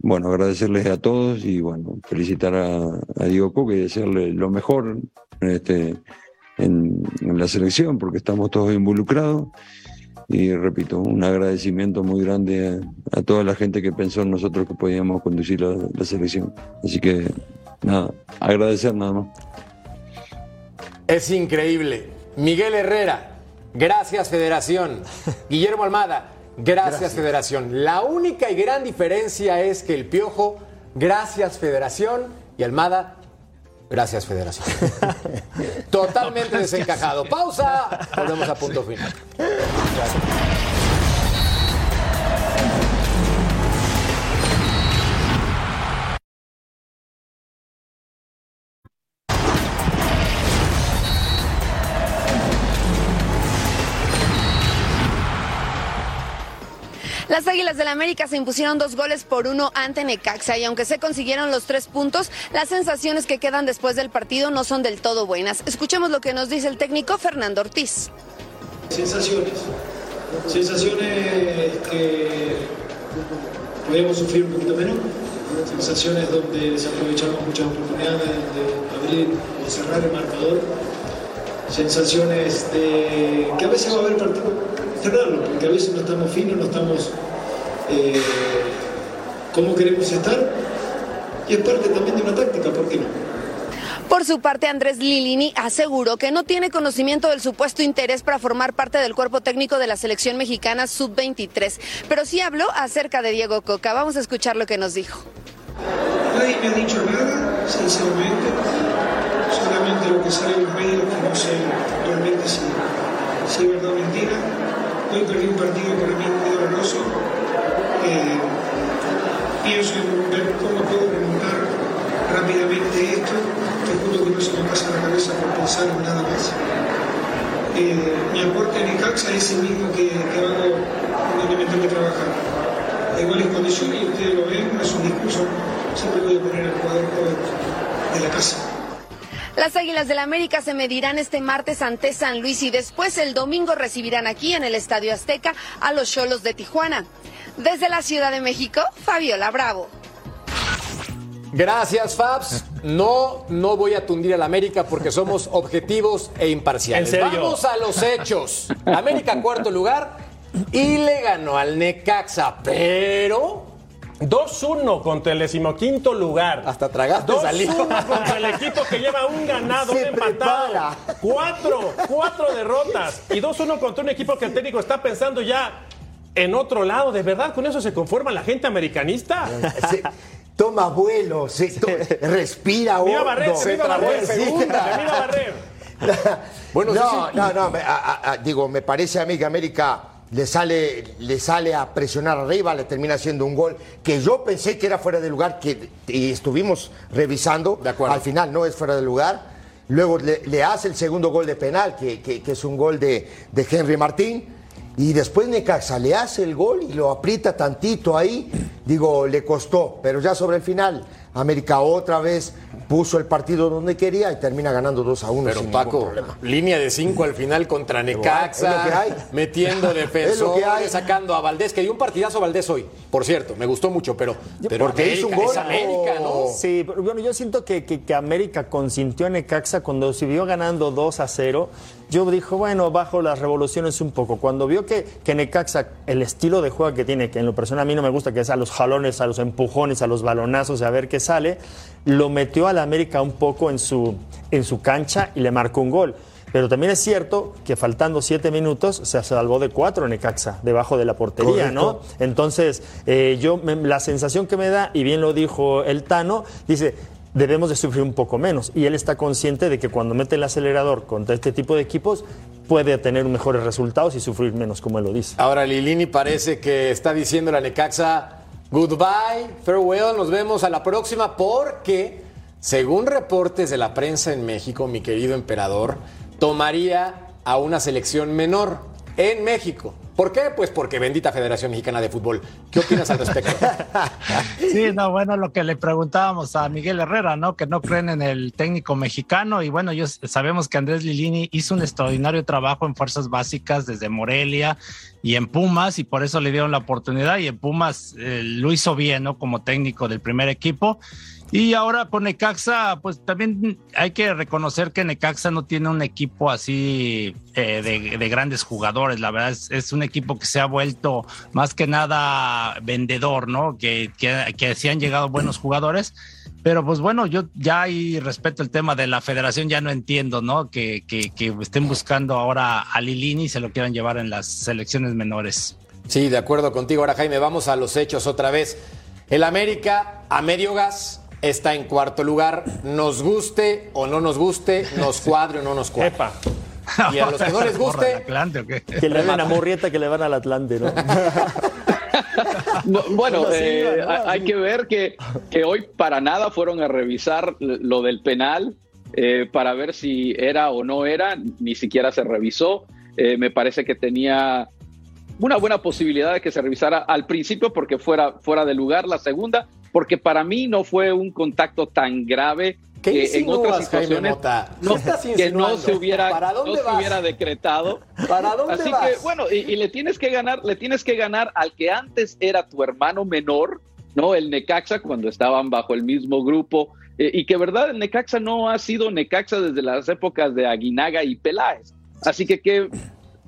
bueno, agradecerles a todos y bueno, felicitar a, a Diego Coca y desearle lo mejor este, en, en la selección porque estamos todos involucrados. Y repito, un agradecimiento muy grande a, a toda la gente que pensó en nosotros que podíamos conducir la, la selección. Así que nada, agradecer nada más. Es increíble. Miguel Herrera, gracias Federación. Guillermo Almada, gracias, Gracias. Federación. La única y gran diferencia es que el Piojo, gracias Federación, y Almada, gracias Federación. Totalmente desencajado. Pausa. Volvemos a punto final. Las Águilas del América se impusieron dos goles por uno ante Necaxa y aunque se consiguieron los tres puntos, las sensaciones que quedan después del partido no son del todo buenas. Escuchemos lo que nos dice el técnico Fernando Ortiz. Sensaciones. Sensaciones que podíamos sufrir un poquito menos. Sensaciones donde desaprovechamos muchas oportunidades de abrir o cerrar el marcador. Sensaciones que a veces va a haber partido cerrarlo, porque a veces no estamos finos, no estamos eh, como queremos estar. Y es parte también de una táctica, ¿por qué no? Por su parte, Andrés Lilini aseguró que no tiene conocimiento del supuesto interés para formar parte del cuerpo técnico de la selección mexicana sub-23, pero sí habló acerca de Diego Coca. Vamos a escuchar lo que nos dijo. Nadie me ha dicho nada, sinceramente. Solamente lo que sale en los medios, que no sé realmente si, si es verdad o mentira. Hoy perdí un partido para mí muy doloroso. Eh, pienso en cómo puedo remontar rápidamente esto. Te juro que no se me pasa la cabeza por pensar en nada más. Eh, mi aporte en Icaxa es el mismo que, que hago cuando me tengo que trabajar a iguales condiciones y ustedes lo ven, es un discurso, siempre voy a poner al jugador de la casa. Las Águilas del América se medirán este martes ante San Luis y después el domingo recibirán aquí en el Estadio Azteca a los Cholos de Tijuana. Desde la Ciudad de México, Fabiola Bravo. Gracias, Fabs. No, no voy a tundir al América porque somos objetivos e imparciales. ¿En serio? Vamos a los hechos. América cuarto lugar y le ganó al Necaxa, pero 2-1 contra el decimoquinto lugar. hasta tragaste 2-1 saliva. contra el equipo que lleva un ganado, un Se empatado. prepara. Cuatro, cuatro derrotas. Y 2-1 contra un equipo que el técnico está pensando ya en otro lado. ¿De verdad con eso se conforma la gente americanista? Toma vuelo, se to- respira hondo. barrer, se me iba a barrer. Segunda, me iba a barrer. Bueno, sí, no, sí. no, no, me- a- a- a- digo, me parece a mí que América le sale, le sale a presionar arriba, le termina haciendo un gol que yo pensé que era fuera de lugar, que y estuvimos revisando, De acuerdo. al final no es fuera de lugar. Luego le, le hace el segundo gol de penal, que, que- que es un gol de, de Henry Martín. Y después Necaxa le hace el gol y lo aprieta tantito ahí. Digo, le costó, pero ya sobre el final, América otra vez puso el partido donde quería y termina ganando 2 a 1. Pero sin Paco, línea de 5 al final contra Es Necaxa, lo que hay. metiendo Es lo defensores, que hay. sacando a Valdés, que dio un partidazo a Valdés hoy, por cierto, me gustó mucho, pero, pero Porque América hizo un gol, es América, ¿no? Sí, pero bueno, yo siento que, que- que América consintió a Necaxa cuando se vio ganando 2 a 0. Yo dijo, bueno, bajo las revoluciones un poco. Cuando vio que, que Necaxa, el estilo de juego que tiene, que en lo personal a mí no me gusta, que es a los jalones, a los empujones, a los balonazos, a ver qué sale, lo metió a la América un poco en su, en su cancha y le marcó un gol. Pero también es cierto que faltando siete minutos se salvó de cuatro Necaxa, debajo de la portería, ¿no? Entonces, eh, yo me- la sensación que me da, y bien lo dijo el Tano, dice, debemos de sufrir un poco menos. Y él está consciente de que cuando mete el acelerador contra este tipo de equipos, puede tener mejores resultados y sufrir menos, como él lo dice. Ahora Lilini parece que está diciendo a Necaxa, goodbye, farewell, nos vemos a la próxima, porque según reportes de la prensa en México, mi querido emperador, tomaría a una selección menor en México. ¿Por qué? Pues porque bendita Federación Mexicana de Fútbol. ¿Qué opinas al respecto? Sí, no, bueno, lo que le preguntábamos a Miguel Herrera, ¿no? Que no creen en el técnico mexicano y bueno, ellos sabemos que Andrés Lilini hizo un extraordinario trabajo en fuerzas básicas desde Morelia y en Pumas y por eso le dieron la oportunidad y en Pumas eh, lo hizo bien, ¿no? Como técnico del primer equipo. Y ahora con Necaxa, pues también hay que reconocer que Necaxa no tiene un equipo así eh, de, de, grandes jugadores. La verdad es, es, un equipo que se ha vuelto más que nada vendedor, ¿no? Que, que, que sí han llegado buenos jugadores. Pero pues bueno, yo ya ahí respeto el tema de la federación, ya no entiendo, ¿no? Que, que, que estén buscando ahora a Lilini y se lo quieran llevar en las selecciones menores. Sí, de acuerdo contigo. Ahora, Jaime, vamos a los hechos otra vez. El América a medio gas está en cuarto lugar. Nos guste o no nos guste, nos cuadre o no nos cuadre. Epa. Y a los que no les guste, que le van a Murrieta, que le van al Atlante, ¿no? No, bueno, eh, hay que ver que, que, hoy para nada fueron a revisar lo del penal eh, para ver si era o no era, ni siquiera se revisó. Eh, me parece que tenía una buena posibilidad de que se revisara al principio porque fuera fuera de lugar, la segunda, porque para mí no fue un contacto tan grave que en otras situaciones no, que no se hubiera ¿Para dónde no se hubiera decretado. ¿Para dónde así vas? que bueno y, y, le tienes que ganar le tienes que ganar al que antes era tu hermano menor no el Necaxa cuando estaban bajo el mismo grupo. Eh, y que verdad el Necaxa no ha sido Necaxa desde las épocas de Aguinaga y Peláez. Así que qué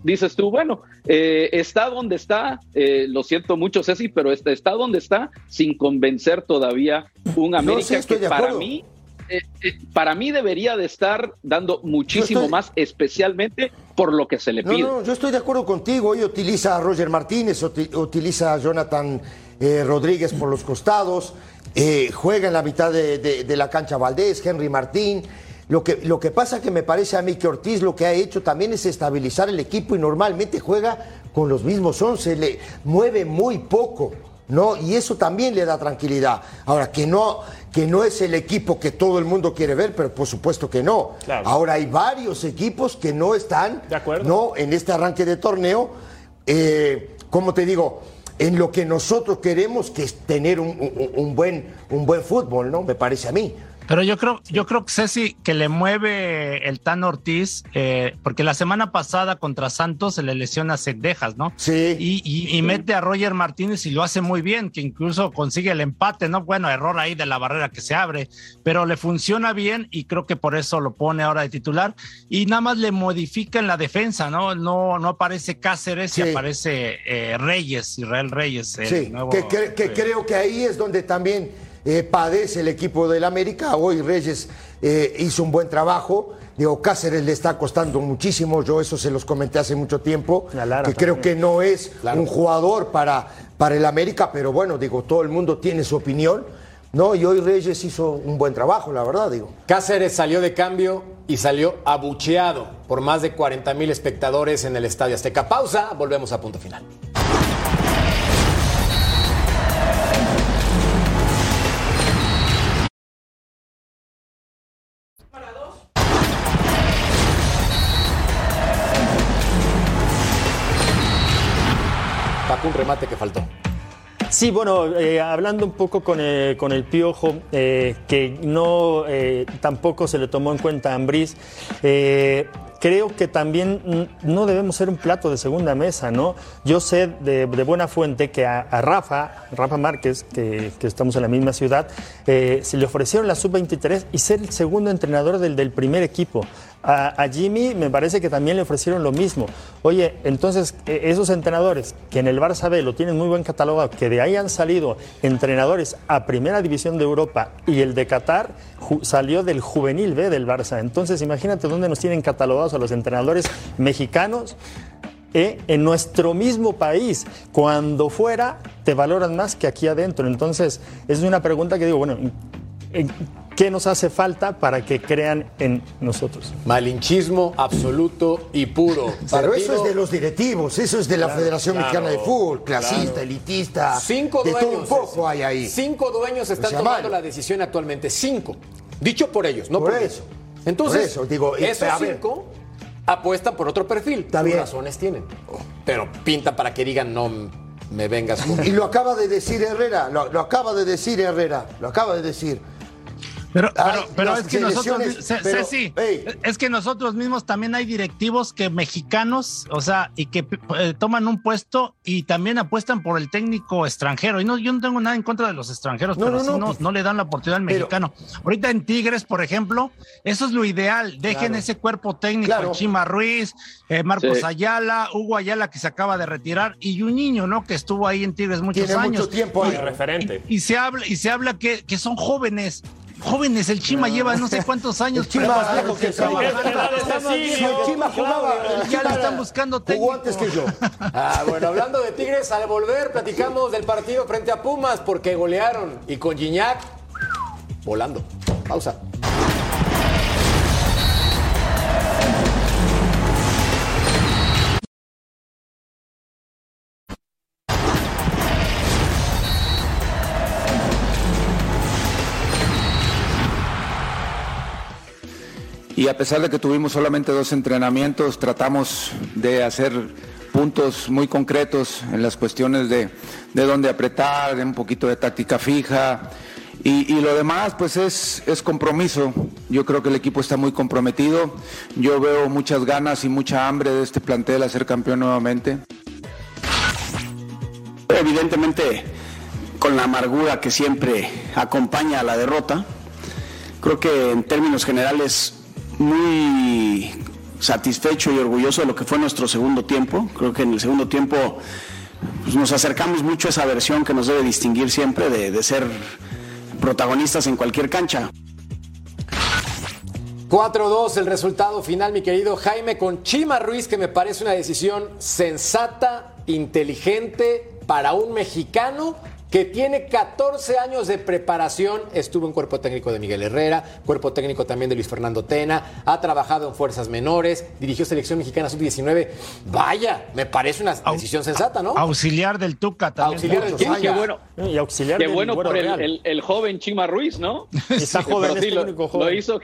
dices tú, bueno, eh, está donde está, eh, lo siento mucho Ceci, pero está, está donde está sin convencer todavía un América no, sí, que para mí eh, eh, para mí debería de estar dando muchísimo estoy... más, especialmente por lo que se le no, pide. No, yo estoy de acuerdo contigo. Hoy utiliza a Roger Martínez, utiliza a Jonathan eh, Rodríguez por los costados, eh, juega en la mitad de, de, de, la cancha Valdés, Henry Martín. Lo que, lo que pasa que me parece a mí que Ortiz lo que ha hecho también es estabilizar el equipo y normalmente juega con los mismos 11, le mueve muy poco. ¿no? Y eso también le da tranquilidad. Ahora, que no, que no es el equipo que todo el mundo quiere ver, pero por supuesto que no. Claro. Ahora hay varios equipos que no están, De acuerdo. ¿no? En este arranque de torneo, eh, como te digo, en lo que nosotros queremos, que es tener un, un, un, buen, un buen fútbol, ¿no? Me parece a mí. Pero yo creo, yo creo que Ceci, que le mueve el Tan Ortiz, eh, porque la semana pasada contra Santos se le lesiona a Cendejas, ¿no? Sí. Y, y, y, mete a Roger Martínez y lo hace muy bien, que incluso consigue el empate, ¿no? Bueno, error ahí de la barrera que se abre, pero le funciona bien y creo que por eso lo pone ahora de titular. Y nada más le modifica en la defensa, ¿no? No, no aparece Cáceres Sí. y aparece eh, Reyes, Israel Reyes. el Sí, nuevo- que, que- que eh, creo que ahí es donde también eh, padece el equipo del América. Hoy Reyes eh, hizo un buen trabajo. Digo, Cáceres le está costando muchísimo. Yo eso se los comenté hace mucho tiempo. Lara que creo que no es un jugador para, para el América, pero bueno, digo, todo el mundo tiene su opinión. ¿no? Y hoy Reyes hizo un buen trabajo, la verdad, digo. Cáceres salió de cambio y salió abucheado por más de 40 mil espectadores en el Estadio Azteca. Pausa, volvemos a punto final. Que faltó. Sí, bueno, eh, hablando un poco con, eh, con el Piojo, eh, que no tampoco se le tomó en cuenta a Ambriz, creo que también no debemos ser un plato de segunda mesa, ¿no? Yo sé de, buena fuente que a, Rafa, Rafa Márquez, que, que estamos en la misma ciudad, se le ofrecieron la sub-23 y ser el segundo entrenador del, del primer equipo. A, Jimmy me parece que también le ofrecieron lo mismo. Oye, entonces eh, esos entrenadores que en el Barça B lo tienen muy buen catalogado, que de ahí han salido entrenadores a primera división de Europa y el de Qatar salió del juvenil B del Barça. Entonces imagínate dónde nos tienen catalogados a los entrenadores mexicanos. eh, en nuestro mismo país, cuando fuera te valoran más que aquí adentro. Entonces, es una pregunta que digo, bueno, ¿en- ¿qué nos hace falta para que crean en nosotros? Malinchismo absoluto y puro. Pero eso es de los directivos, eso es de la Claro, Federación claro, Mexicana de Fútbol, clasista, claro. elitista, Cinco de todo dueños. un poco hay ahí. Cinco dueños están sea, tomando mal. la decisión actualmente. Cinco. Dicho por ellos, no Por por, eso. Entonces, Por eso, digo, esos a ver. cinco apuestan por otro perfil. Está bien. razones tienen. pero pinta para que digan no me vengas con. Y lo acaba de decir Herrera, lo, lo acaba de decir Herrera, lo acaba de decir. Pero, Ay, pero, pero es que nosotros, pero, Ceci, es que nosotros mismos también hay directivos que mexicanos, o sea, y que eh, toman un puesto y también apuestan por el técnico extranjero. Y no, yo no tengo nada en contra de los extranjeros, No, pero no, sí no, no, pues- no le dan la oportunidad al mexicano. Ahorita en Tigres, por ejemplo, eso es lo ideal. Dejen Claro. ese cuerpo técnico, Claro. Chima Ruiz, eh, Marcos Sí. Ayala, Hugo Ayala que se acaba de retirar y un niño, ¿no? Que estuvo ahí en Tigres muchos Tiene años. mucho tiempo ahí. Referente. Y se habla, y se habla que, que son jóvenes. Jóvenes, el Chima lleva no sé cuántos años. El Chima, que. El Chima jugaba. el Ya Chima le están buscando Jugó técnico. antes que yo. Ah, bueno, hablando de Tigres, al volver platicamos del partido frente a Pumas porque golearon y con Gignac volando. Pausa. Y a pesar de que tuvimos solamente dos entrenamientos, tratamos de hacer puntos muy concretos en las cuestiones de, de dónde apretar, de un poquito de táctica fija. Y, y lo demás, pues es, es compromiso. Yo creo que el equipo está muy comprometido. Yo veo muchas ganas y mucha hambre de este plantel a ser campeón nuevamente. Evidentemente, con la amargura que siempre acompaña a la derrota, creo que en términos generales muy satisfecho y orgulloso de lo que fue nuestro segundo tiempo. Creo que en el segundo tiempo pues, nos acercamos mucho a esa versión que nos debe distinguir siempre de, de ser protagonistas en cualquier cancha. 4-2 el resultado final, mi querido Jaime, con Chima Ruiz, que me parece una decisión sensata, inteligente para un mexicano que tiene 14 años de preparación, estuvo en cuerpo técnico de Miguel Herrera, cuerpo técnico también de Luis Fernando Tena, ha trabajado en fuerzas menores, dirigió selección mexicana sub-19. Vaya, me parece una decisión sensata, ¿no? Auxiliar del Tuca también. Auxiliar del Tuca. qué bueno, Y auxiliar qué del bueno por el, Real. el- el joven Chima Ruiz, ¿no? Está joven, Pero sí, es lo, técnico joven. lo hizo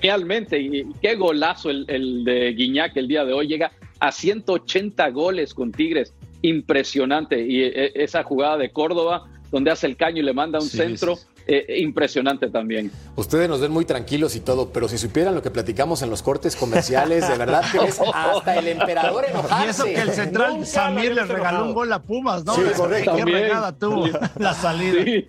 genialmente. Y qué golazo el, el de Guiñac el día de hoy. Llega a 180 goles con Tigres. Impresionante. Y eh, esa jugada de Córdoba, donde hace el caño y le manda un Sí, centro, sí, eh, impresionante también. Ustedes nos ven muy tranquilos y todo, pero si supieran lo que platicamos en los cortes comerciales, de verdad que es hasta el emperador enojarse. Y eso que el central Samir habíamos le regaló enojado. un gol a Pumas, ¿no? Sí, Qué correcto. También. regada tuvo la salida. Sí.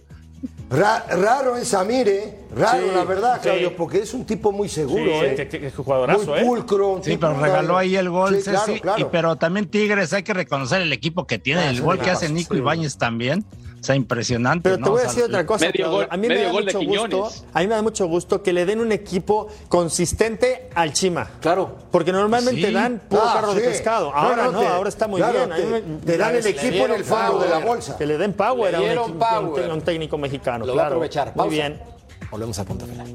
Ra- raro es Samir, ¿eh? Raro, Sí, la verdad, sí. Claudio, porque es un tipo muy seguro, Sí, ¿eh? que- que- que jugadorazo, muy ¿eh? pulcro. un Sí, pero regaló ahí el gol, Sí, claro, Ceci, claro. y- pero también Tigres, hay que reconocer el equipo que tiene, Ah, el gol que hace Nico sí. Ibáñez también. O sea, impresionante. Pero te ¿no? voy a O sea, decir otra cosa. medio gol- a mí me medio da gol de mucho gusto. A mí me da mucho gusto que le den un equipo consistente al Chima. Claro. Porque normalmente Sí. dan puro Ah, carro de pescado. Ahora no, no, te- ahora está muy claro, bien. Te- me- te dan el equipo en el fondo de la bolsa. Que le den power Le a un, equipo- power. te- a un técnico mexicano. Lo va a claro. aprovechar. Muy bien. Volvemos a punto final.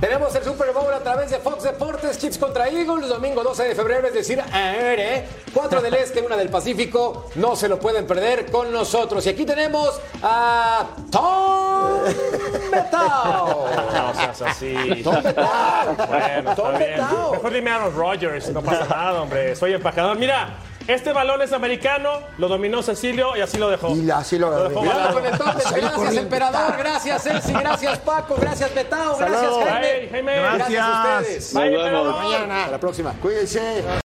Tenemos el Super Bowl a través de Fox Deportes, Chips contra Eagles, domingo 12 de febrero, es decir, ayer, 4 del Este, 1 del Pacífico. No se lo pueden perder con nosotros. Y aquí tenemos a Tom Betao. No seas así. Tom Betao. Bueno, Tom. Betao. Mejor dime Aaron Rodgers, no pasa nada, hombre. Soy empacador. Mira, este balón es americano, lo dominó Cecilio y así lo dejó. Y así lo Lo dejó Gracias, emperador. Gracias, Celsi. Gracias, Paco. Gracias, Betao. Gracias. Jaime. Hey, Jaime. Gracias a ustedes. Nos Bye, vemos. emperador. Hasta la próxima. Cuídense.